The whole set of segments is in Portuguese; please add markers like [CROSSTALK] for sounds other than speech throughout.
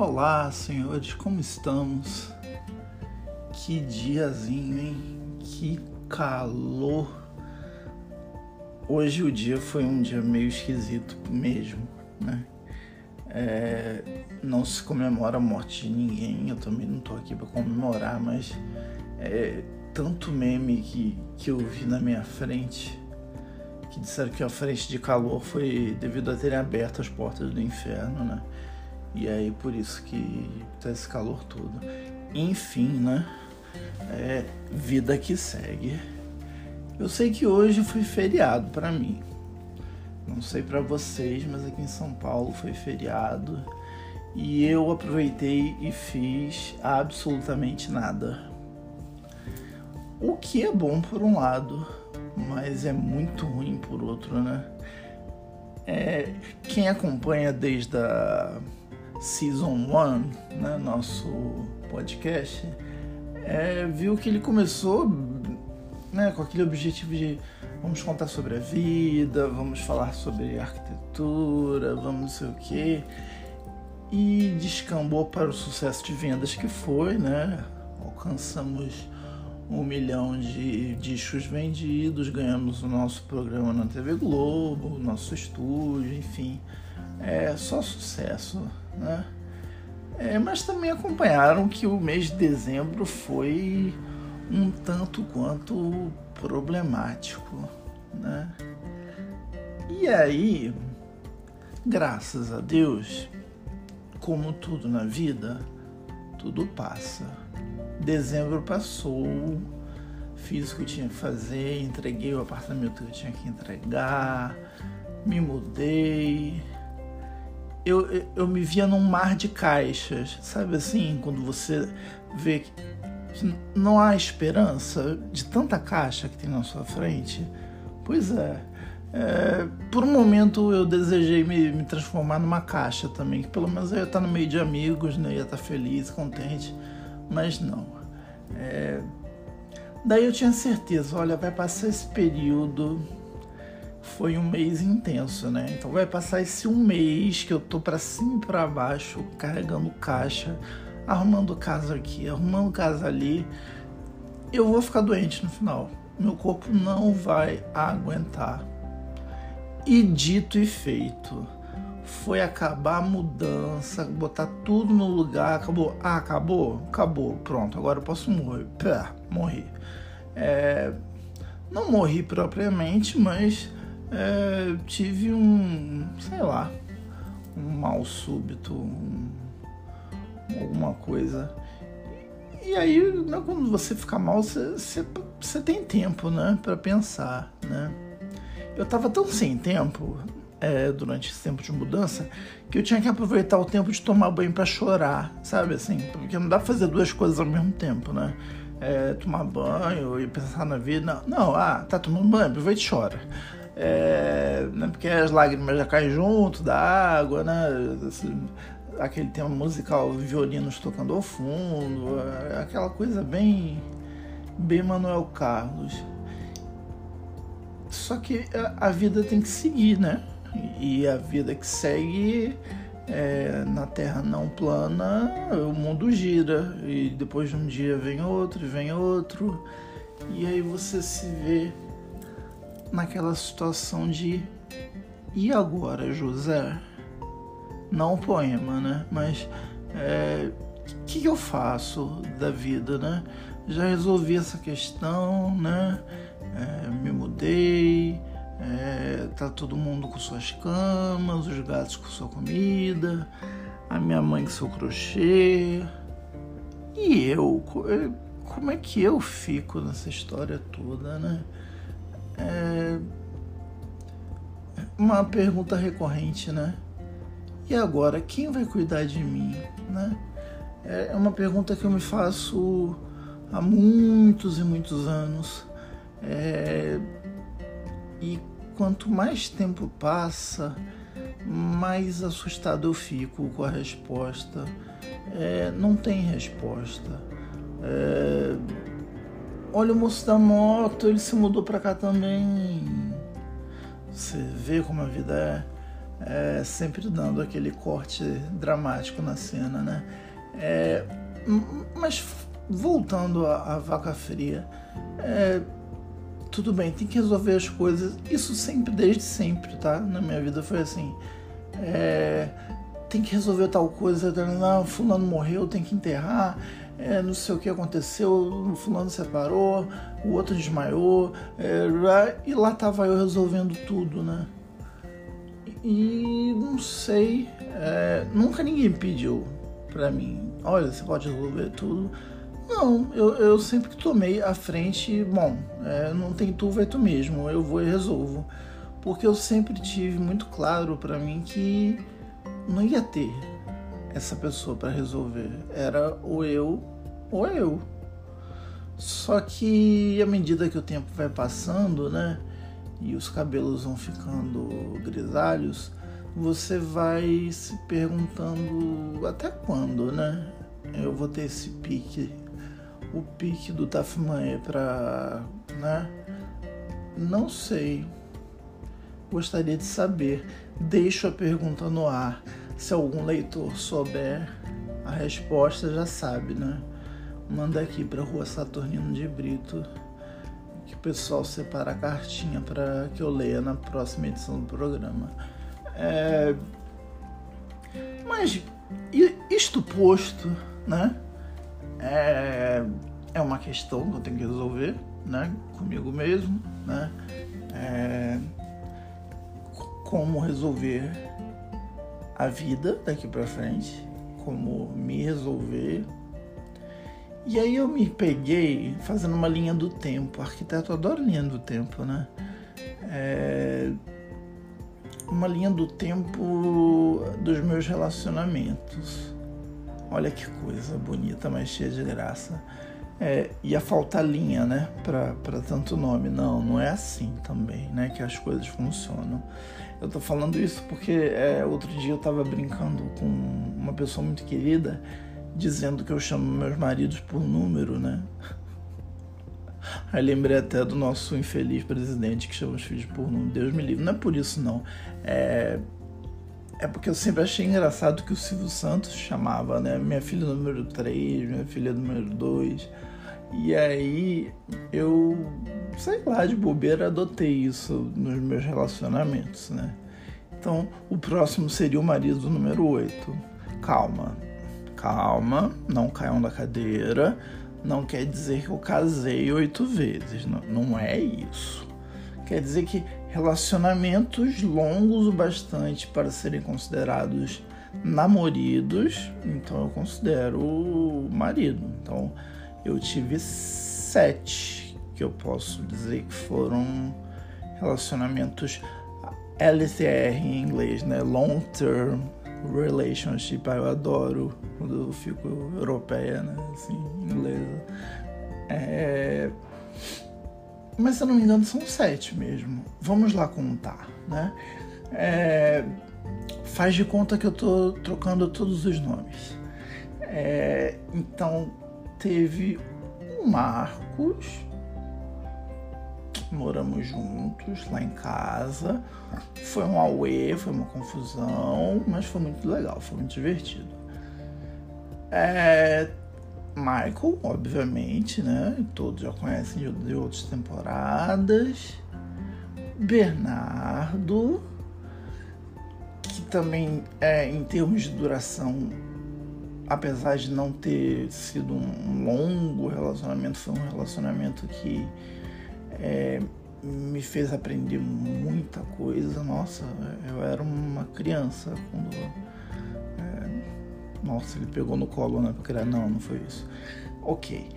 Olá, senhores, como estamos? Que diazinho, hein? Que calor. Hoje o dia foi um dia meio esquisito mesmo, né? É, não se comemora a morte de ninguém, eu também não tô aqui para comemorar, mas é, tanto meme que, que eu vi na minha frente que disseram que a frente de calor foi devido a terem aberto as portas do inferno, né? E aí por isso que tá esse calor todo. Enfim, né? É vida que segue. Eu sei que hoje foi feriado para mim. Não sei para vocês, mas aqui em São Paulo foi feriado e eu aproveitei e fiz absolutamente nada. O que é bom por um lado, mas é muito ruim por outro, né? É, quem acompanha desde a Season 1, né, nosso podcast, é, viu que ele começou né, com aquele objetivo de vamos contar sobre a vida, vamos falar sobre arquitetura, vamos não sei o quê. E descambou para o sucesso de vendas que foi, né? Alcançamos um milhão de discos vendidos, ganhamos o nosso programa na TV Globo, nosso estúdio, enfim. É só sucesso, né? É, mas também acompanharam que o mês de dezembro foi um tanto quanto problemático, né? E aí, graças a Deus, como tudo na vida, tudo passa. Dezembro passou, fiz o que eu tinha que fazer, entreguei o apartamento que eu tinha que entregar, me mudei. Eu, eu, me via num mar de caixas, sabe assim? Quando você vê que não há esperança de tanta caixa que tem na sua frente. Pois é. é por um momento eu desejei me, me, transformar numa caixa também, que pelo menos eu ia estar no meio de amigos, né? ia estar feliz, contente, mas não. É, daí eu tinha certeza, olha, vai passar esse período, foi um mês intenso, né? Então vai passar esse um mês que eu tô para cima e para baixo, carregando caixa arrumando casa aqui, arrumando casa ali, eu vou ficar doente no final. Meu corpo não vai aguentar. E dito e feito. Foi acabar a mudança, botar tudo no lugar, acabou. Ah, acabou? Acabou. Pronto, agora eu posso morrer. Pé, morri. É, não morri propriamente, mas é, tive um, sei lá, um mal súbito, um, alguma coisa. E aí, né, quando você fica mal, você, tem tempo, né, para pensar, né? Eu tava tão sem tempo é, durante esse tempo de mudança que eu tinha que aproveitar o tempo de tomar banho para chorar, sabe assim? Porque não dá pra fazer duas coisas ao mesmo tempo, né? É, tomar banho e pensar na vida. Não, ah, tá tomando banho, aproveita e chora. É, né, porque as lágrimas já caem junto da água, né? Aquele tema musical, violinos tocando ao fundo, aquela coisa bem, bem Manuel Carlos. Só que a, vida tem que seguir, né? E a vida que segue é, na Terra não plana, o mundo gira e depois de um dia vem outro, vem outro, e aí você se vê naquela situação de e agora, José? não um poema, né? Mas o é, que, que eu faço da vida, né? Já resolvi essa questão, né? É, me mudei, é, tá todo mundo com suas camas, os gatos com sua comida, a minha mãe com seu crochê. E eu, é, como é que eu fico nessa história toda, né? É uma pergunta recorrente, né? E agora, quem vai cuidar de mim? Né? É uma pergunta que eu me faço há muitos e muitos anos. É... E quanto mais tempo passa, mais assustado eu fico com a resposta. É... Não tem resposta. É... Olha o moço da moto, ele se mudou para cá também. Você vê como a vida é é, sempre dando aquele corte dramático na cena, né? É, mas voltando à, vaca fria, é, tudo bem, tem que resolver as coisas. Isso sempre, desde sempre, tá? Na minha vida foi assim. É, tem que resolver tal coisa, não, fulano morreu, tem que enterrar, é, não sei o que aconteceu, o fulano separou, o outro desmaiou, é, e lá tava eu resolvendo tudo, né? E não sei, é, nunca ninguém pediu pra mim, olha, você pode resolver tudo. Não, eu, eu sempre tomei a frente, bom, é, não tem tu, vai tu mesmo, eu vou e resolvo. Porque eu sempre tive muito claro para mim que não ia ter essa pessoa para resolver. Era ou eu ou eu. Só que à medida que o tempo vai passando, né, e os cabelos vão ficando grisalhos, você vai se perguntando até quando, né? Eu vou ter esse pique, o pique do Tafmanhe para, né? Não sei. Gostaria de saber. Deixo a pergunta no ar. Se algum leitor souber, a resposta já sabe, né? Manda aqui para Rua Saturnino de Brito que o pessoal separa a cartinha para que eu leia na próxima edição do programa. É... Mas isto posto, né? É... é uma questão que eu tenho que resolver, né? Comigo mesmo, né? É como resolver a vida daqui para frente, como me resolver. E aí eu me peguei fazendo uma linha do tempo. arquiteto adora linha do tempo, né? É uma linha do tempo dos meus relacionamentos. Olha que coisa bonita, mas cheia de graça. É, ia faltar linha, né, para tanto nome. Não, não é assim também, né, que as coisas funcionam. Eu tô falando isso porque é, outro dia eu tava brincando com uma pessoa muito querida, dizendo que eu chamo meus maridos por número, né? Aí lembrei até do nosso infeliz presidente que chama os filhos por número. Deus me livre. Não é por isso, não. É, é porque eu sempre achei engraçado que o Silvio Santos chamava, né? Minha filha número 3, minha filha número 2. E aí eu, sei lá, de bobeira adotei isso nos meus relacionamentos, né? Então o próximo seria o marido número 8. Calma, calma, não caiam da cadeira. Não quer dizer que eu casei oito vezes, não, não é isso. Quer dizer que relacionamentos longos o bastante para serem considerados namoridos, então eu considero marido. Então eu tive sete que eu posso dizer que foram relacionamentos LTR em inglês, né? Long Term Relationship. Ah, eu adoro quando eu fico europeia, né? Assim, inglesa. É... Mas se eu não me engano são sete mesmo. Vamos lá contar, né? É... Faz de conta que eu tô trocando todos os nomes. É... Então teve o Marcos, moramos juntos lá em casa. Foi um auê, foi uma confusão, mas foi muito legal, foi muito divertido. É, Michael, obviamente, né? Todos já conhecem de, de outras temporadas. Bernardo, que também é em termos de duração apesar de não ter sido um longo relacionamento, foi um relacionamento que é, me fez aprender muita coisa. Nossa, eu era uma criança quando. É, nossa, ele pegou no colo, né? Porque não, não foi isso. Ok.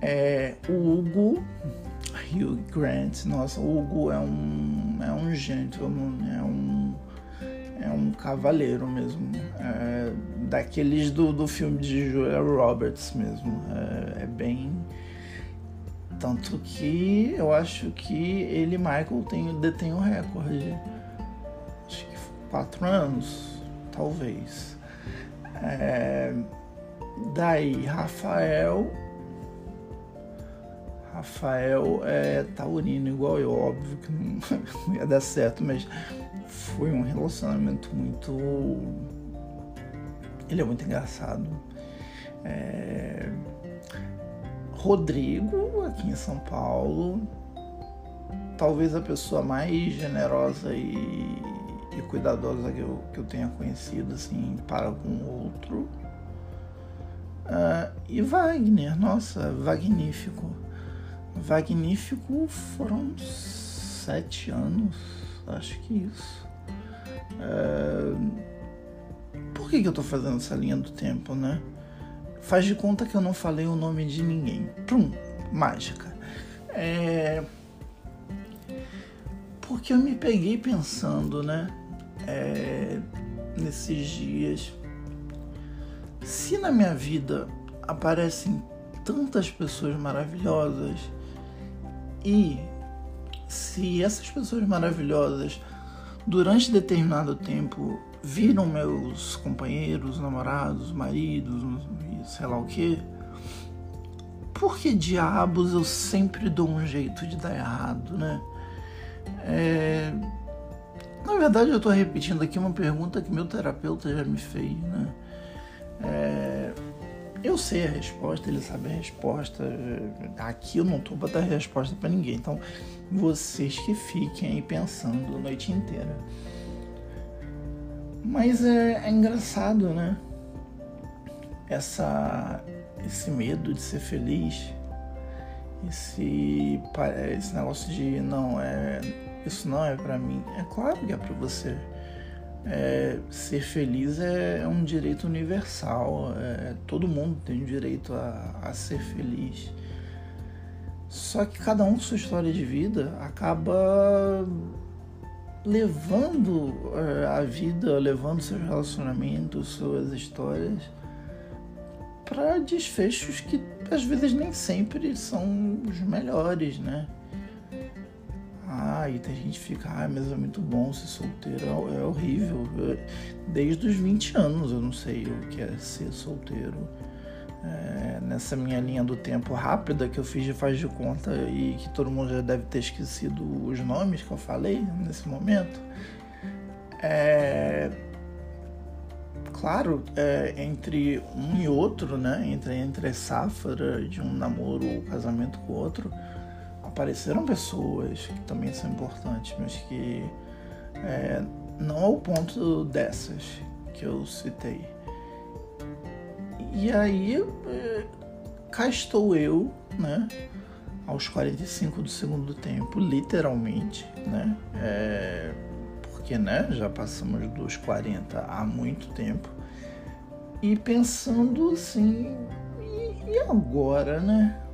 É, o Hugo, Hugh Grant, nossa, o Hugo é um, é um gentleman, é um é um cavaleiro mesmo. É, daqueles do, do filme de Julia Roberts mesmo. É, é, bem. Tanto que eu acho que ele e Michael tem, detém o recorde. Acho que quatro anos, talvez. É, daí, Rafael. Rafael é taurino igual eu, óbvio que não [LAUGHS] ia dar certo, mas foi um relacionamento muito. Ele é muito engraçado. É... Rodrigo, aqui em São Paulo, talvez a pessoa mais generosa e, e cuidadosa que eu, que eu tenha conhecido, assim, para o outro. Uh, e Wagner, nossa, magnífico. Magnífico foram sete anos, acho que isso. Uh, por que, que eu tô fazendo essa linha do tempo, né? Faz de conta que eu não falei o nome de ninguém. Prum, mágica. É... Porque eu me peguei pensando, né? É... Nesses dias. Se na minha vida aparecem tantas pessoas maravilhosas e se essas pessoas maravilhosas durante determinado tempo viram meus companheiros, namorados, maridos, sei lá o que, por que diabos eu sempre dou um jeito de dar errado, né? É... Na verdade, eu estou repetindo aqui uma pergunta que meu terapeuta já me fez, né? É... Eu sei a resposta, ele sabe a resposta. Aqui eu não estou para dar resposta para ninguém. Então, vocês que fiquem aí pensando a noite inteira. Mas é, é engraçado, né? Essa, esse medo de ser feliz, esse, esse negócio de não é isso não é para mim. É claro que é para você. É, ser feliz é, um direito universal. É, todo mundo tem o direito a, a ser feliz. Só que cada um com sua história de vida acaba levando é, a vida, levando seus relacionamentos, suas histórias para desfechos que às vezes nem sempre são os melhores, né? Ah, e tem gente que fica, ah, mas é muito bom ser solteiro, é, é horrível. desde os 20 anos eu não sei o que é ser solteiro. É, nessa minha linha do tempo rápida que eu fiz de faz de conta e que todo mundo já deve ter esquecido os nomes que eu falei nesse momento. É, claro, é, entre um e outro, né, entre, entre a safra de um namoro ou casamento com o outro, apareceram pessoas que também são importantes, mas que é, não ao ponto dessas que eu citei. E aí, é, cá estou eu, né? Aos 45 do segundo tempo, literalmente, né? É, porque, né? Já passamos dos 40 há muito tempo. E pensando assim, e, e agora, né?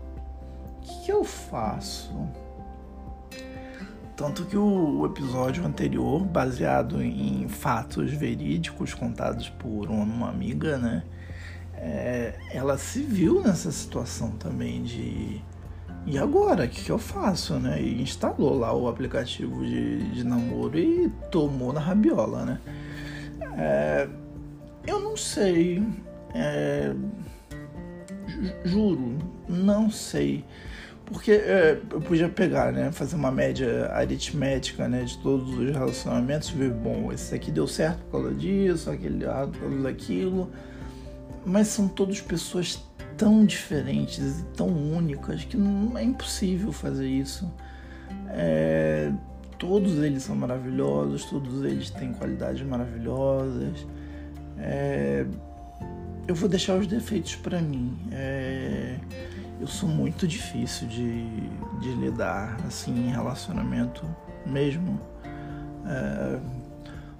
Que, que eu faço? Tanto que o episódio anterior, baseado em fatos verídicos contados por uma amiga, né? É, ela se viu nessa situação também de e agora, o que, que, eu faço, né? E instalou lá o aplicativo de, de namoro e tomou na rabiola, né? É, eu não sei, é, juro, não sei. Porque é, eu podia pegar, né? Fazer uma média aritmética, né? De todos os relacionamentos e ver, bom, esse aqui deu certo por causa disso, aquele errado por causa daquilo. Mas são todas pessoas tão diferentes e tão únicas que não é impossível fazer isso. É, todos eles são maravilhosos, todos eles têm qualidades maravilhosas. É, eu vou deixar os defeitos para mim. É, eu sou muito difícil de, de lidar assim em relacionamento mesmo. É,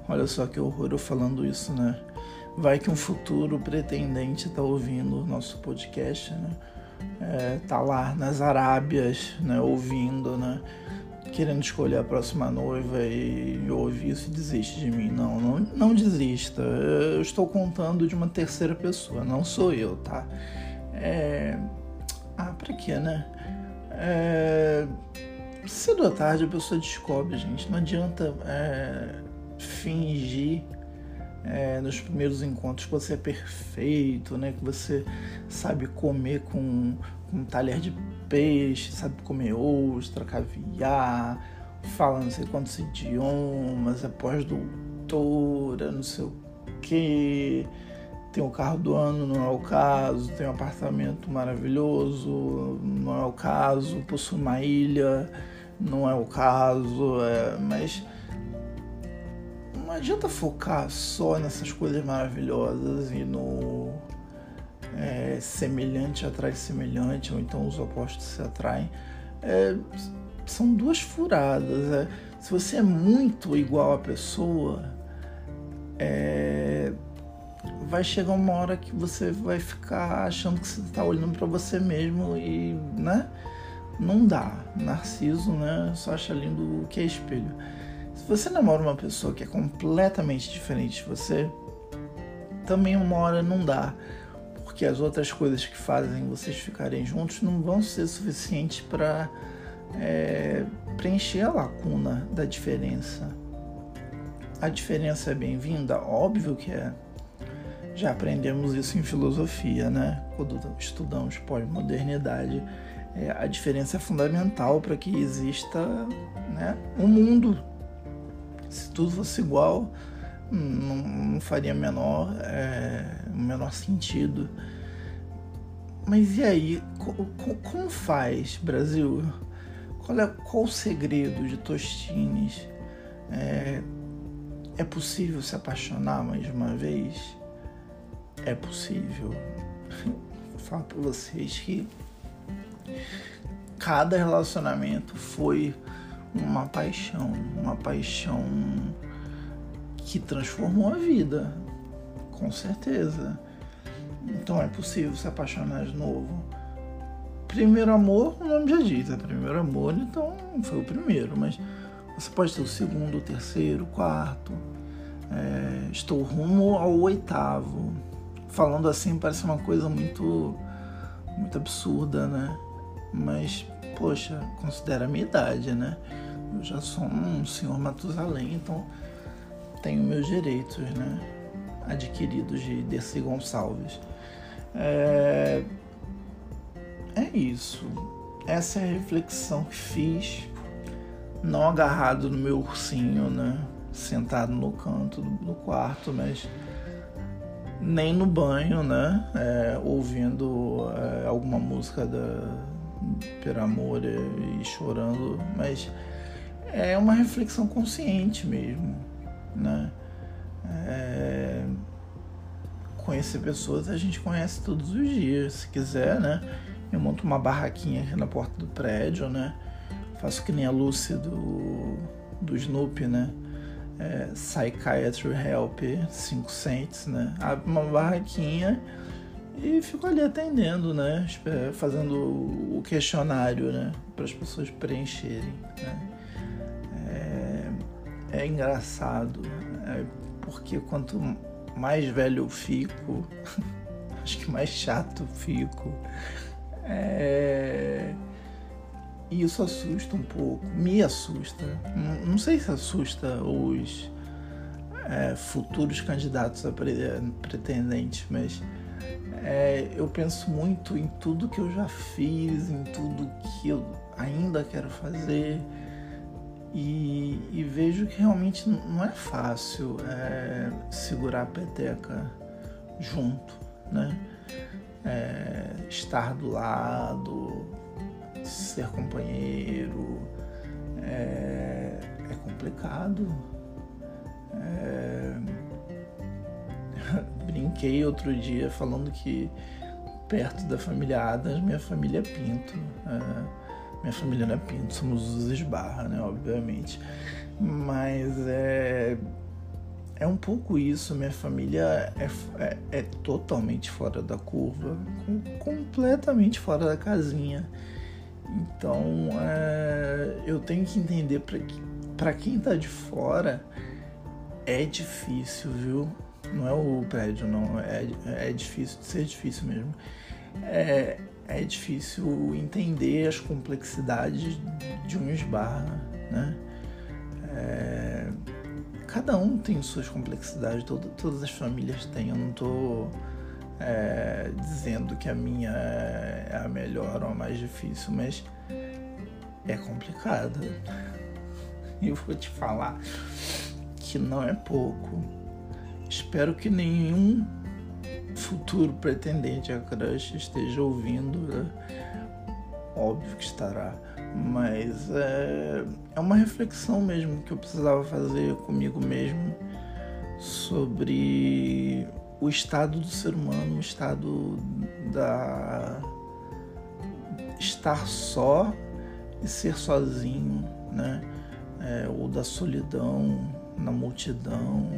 olha só que horror eu falando isso, né? Vai que um futuro pretendente tá ouvindo o nosso podcast, né? É, tá lá nas Arábias, né? Ouvindo, né? Querendo escolher a próxima noiva e ouvir isso e desiste de mim. Não, não, não desista. Eu estou contando de uma terceira pessoa, não sou eu, tá? É, ah, pra quê, né? É... Cedo ou tarde a pessoa descobre, gente. Não adianta é... fingir é, nos primeiros encontros que você é perfeito, né? Que você sabe comer com, com um talher de peixe, sabe comer ostra, caviar, fala não sei quantos idiomas, é pós-doutora, não sei o quê, tem o carro do ano, não é o caso, tem um apartamento maravilhoso, não é o caso, possui uma ilha, não é o caso, é, mas adianta focar só nessas coisas maravilhosas e no é, semelhante atrai semelhante, ou então os opostos se atraem. É, são duas furadas. É. Se você é muito igual à pessoa, é, vai chegar uma hora que você vai ficar achando que você está olhando para você mesmo e, né? Não dá. Narciso, né? Só acha lindo o que é espelho. Se você namora uma pessoa que é completamente diferente de você, também uma hora não dá porque as outras coisas que fazem vocês ficarem juntos não vão ser suficientes para é, preencher a lacuna da diferença. A diferença é bem-vinda? Óbvio que é. Já aprendemos isso em filosofia, né? Quando estudamos pós-modernidade. É, a diferença é fundamental para que exista né, um mundo. Se tudo fosse igual, não, não faria menor, é, menor sentido. Mas e aí, co, como faz, Brasil? Qual é qual o segredo de Tostines? É, é possível se apaixonar mais uma vez? É possível. [LAUGHS] Vou falar para vocês que cada relacionamento foi uma paixão, uma paixão que transformou a vida, com certeza. Então é possível se apaixonar de novo. Primeiro amor, o nome já diz, é primeiro amor, então foi o primeiro, mas você pode ter o segundo, o terceiro, o quarto. É, estou rumo ao oitavo. Falando assim parece uma coisa muito, muito absurda, né? Mas, poxa, considera a minha idade, né? Eu já sou um senhor Matusalém, então tenho meus direitos, né? Adquiridos de Dercy Gonçalves. É... é isso. Essa é a reflexão que fiz, não agarrado no meu ursinho, né? Sentado no canto do quarto, mas nem no banho, né? É, ouvindo é, alguma música da Per Amor e chorando, mas é uma reflexão consciente mesmo né? É... Conhecer pessoas a gente conhece todos os dias, se quiser, né? Eu monto uma barraquinha aqui na porta do prédio, né? Faço que nem a Lucy do, do Snoopy, né? É, Psychiatry Help 5 cents, né? Abro uma barraquinha e fico ali atendendo, né? Fazendo o questionário, né? Para as pessoas preencherem, né? É engraçado, é porque quanto mais velho eu fico, [LAUGHS] acho que mais chato eu fico. É... E isso assusta um pouco, me assusta. Não sei se assusta os é, futuros candidatos a pretendentes, mas é, eu penso muito em tudo que eu já fiz, em tudo que eu ainda quero fazer e, e, vejo que realmente não é fácil é, segurar a peteca junto, né? É, estar do lado, ser companheiro, é, é complicado. É, [LAUGHS] brinquei outro dia falando que perto da família Adams, minha família é Pinto. Minha família não é Pinto, somos os Esbarra, né? Obviamente. Mas é. É um pouco isso, minha família é, é, é totalmente fora da curva, com, completamente fora da casinha. Então é, eu tenho que entender para quem tá de fora é difícil, viu? Não é o prédio, não. É, é difícil, de ser difícil mesmo. É, é difícil entender as complexidades de um esbarra, né? É, cada um tem suas complexidades, todo, todas as famílias têm. Eu não estou é, dizendo que a minha é a melhor ou a mais difícil, mas é complicada. [LAUGHS] Eu vou te falar que não é pouco. Espero que nenhum futuro pretendente a crush esteja ouvindo. Né? Óbvio que estará. Mas é, é uma reflexão mesmo que eu precisava fazer comigo mesmo sobre o estado do ser humano, o estado da estar só e ser sozinho, né? É, ou da solidão na multidão.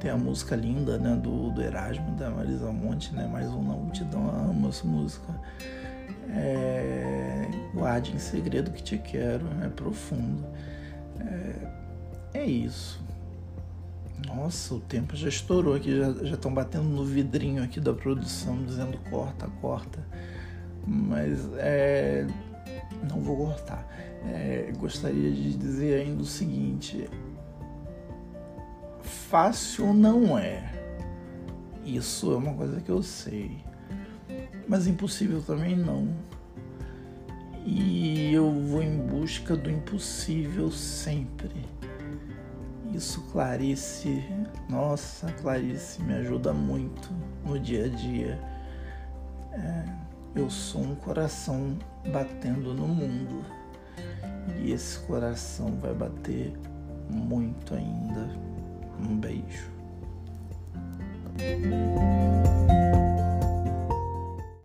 Tem a música linda, né, do, do Erasmo, da Marisa Monte, né? Mais um na multidão, amo essa música. É, guarde em segredo que te quero, é profundo. É, é isso. Nossa, o tempo já estourou aqui, já estão batendo no vidrinho aqui da produção, dizendo corta, corta. Mas é, não vou cortar. É, gostaria de dizer ainda o seguinte: fácil não é. Isso é uma coisa que eu sei. Mas impossível também não. E eu vou em busca do impossível sempre isso, Clarice, nossa, Clarice me ajuda muito no dia a dia. É, eu sou um coração batendo no mundo e esse coração vai bater muito ainda. Um beijo.